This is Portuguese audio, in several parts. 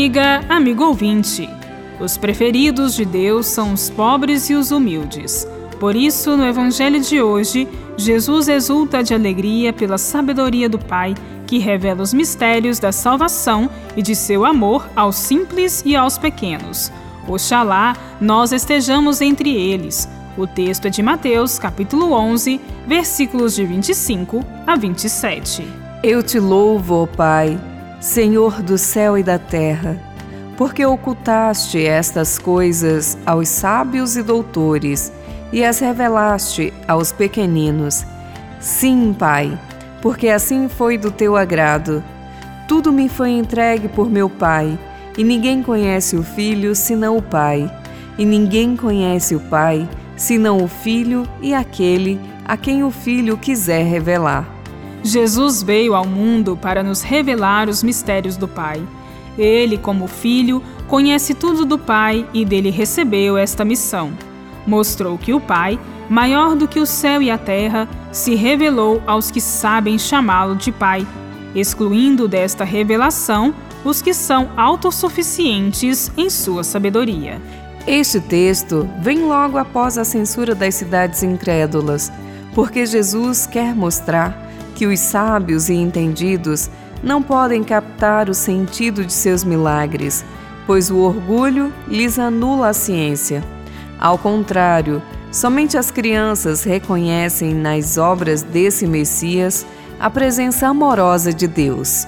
amiga, amigo ouvinte. Os preferidos de Deus são os pobres e os humildes. Por isso, no Evangelho de hoje, Jesus exulta de alegria pela sabedoria do Pai, que revela os mistérios da salvação e de seu amor aos simples e aos pequenos. Oxalá nós estejamos entre eles. O texto é de Mateus, capítulo 11, versículos de 25 a 27. Eu te louvo, ó Pai, Senhor do céu e da terra, porque ocultaste estas coisas aos sábios e doutores e as revelaste aos pequeninos. Sim, Pai, porque assim foi do teu agrado. Tudo me foi entregue por meu Pai, e ninguém conhece o Filho senão o Pai, e ninguém conhece o Pai senão o Filho e aquele a quem o Filho quiser revelar. Jesus veio ao mundo para nos revelar os mistérios do Pai. Ele, como Filho, conhece tudo do Pai e dele recebeu esta missão mostrou que o Pai, maior do que o céu e a terra, se revelou aos que sabem chamá-lo de Pai, excluindo desta revelação os que são autossuficientes em sua sabedoria. Este texto vem logo após a censura das cidades incrédulas, porque Jesus quer mostrar que os sábios e entendidos não podem captar o sentido de seus milagres, pois o orgulho lhes anula a ciência. Ao contrário, somente as crianças reconhecem nas obras desse Messias a presença amorosa de Deus.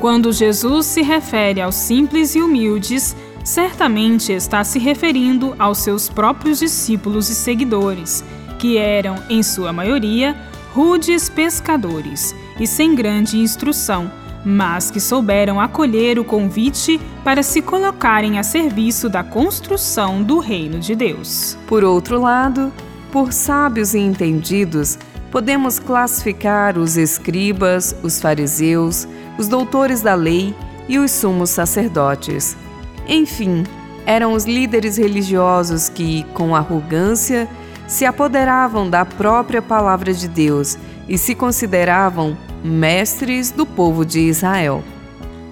Quando Jesus se refere aos simples e humildes, certamente está se referindo aos seus próprios discípulos e seguidores, que eram, em sua maioria, rudes pescadores e sem grande instrução mas que souberam acolher o convite para se colocarem a serviço da construção do reino de Deus. Por outro lado, por sábios e entendidos, podemos classificar os escribas, os fariseus, os doutores da lei e os sumos sacerdotes. Enfim, eram os líderes religiosos que, com arrogância, se apoderavam da própria palavra de Deus e se consideravam mestres do povo de Israel.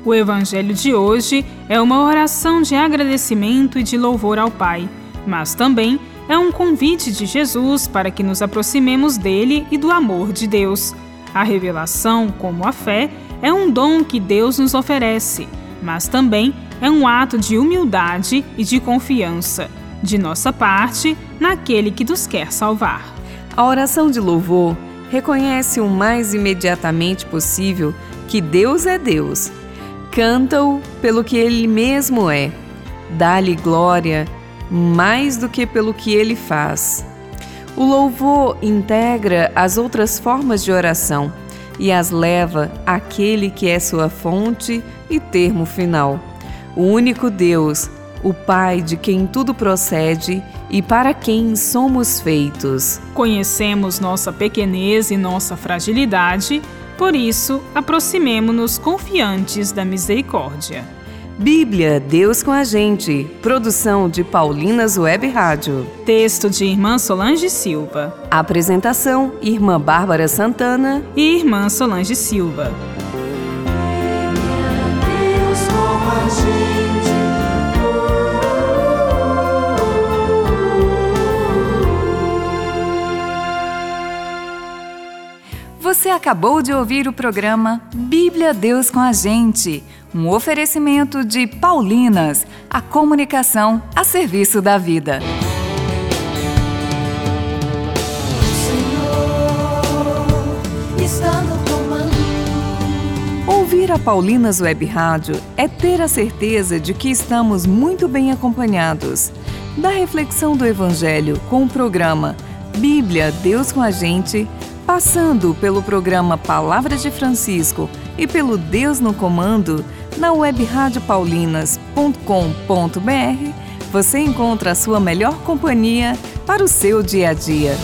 O evangelho de hoje é uma oração de agradecimento e de louvor ao Pai, mas também é um convite de Jesus para que nos aproximemos dele e do amor de Deus. A revelação, como a fé, é um dom que Deus nos oferece, mas também é um ato de humildade e de confiança, de nossa parte, naquele que nos quer salvar. A oração de louvor reconhece o mais imediatamente possível que Deus é Deus. Canta-o pelo que ele mesmo é. Dá-lhe glória mais do que pelo que ele faz. O louvor integra as outras formas de oração e as leva àquele que é sua fonte e termo final. O único Deus, o Pai de quem tudo procede e para quem somos feitos. Conhecemos nossa pequenez e nossa fragilidade, por isso, aproximemo-nos confiantes da misericórdia. Bíblia, Deus com a gente. Produção de Paulinas Web Rádio. Texto de Irmã Solange Silva. Apresentação: Irmã Bárbara Santana e Irmã Solange Silva. Você acabou de ouvir o programa Bíblia Deus com a Gente, um oferecimento de Paulinas, a comunicação a serviço da vida. Ouvir a Paulinas Web Rádio é ter a certeza de que estamos muito bem acompanhados. Da reflexão do Evangelho com o programa Bíblia Deus com a Gente Passando pelo programa Palavras de Francisco e pelo Deus no Comando, na web radiopaulinas.com.br, você encontra a sua melhor companhia para o seu dia a dia.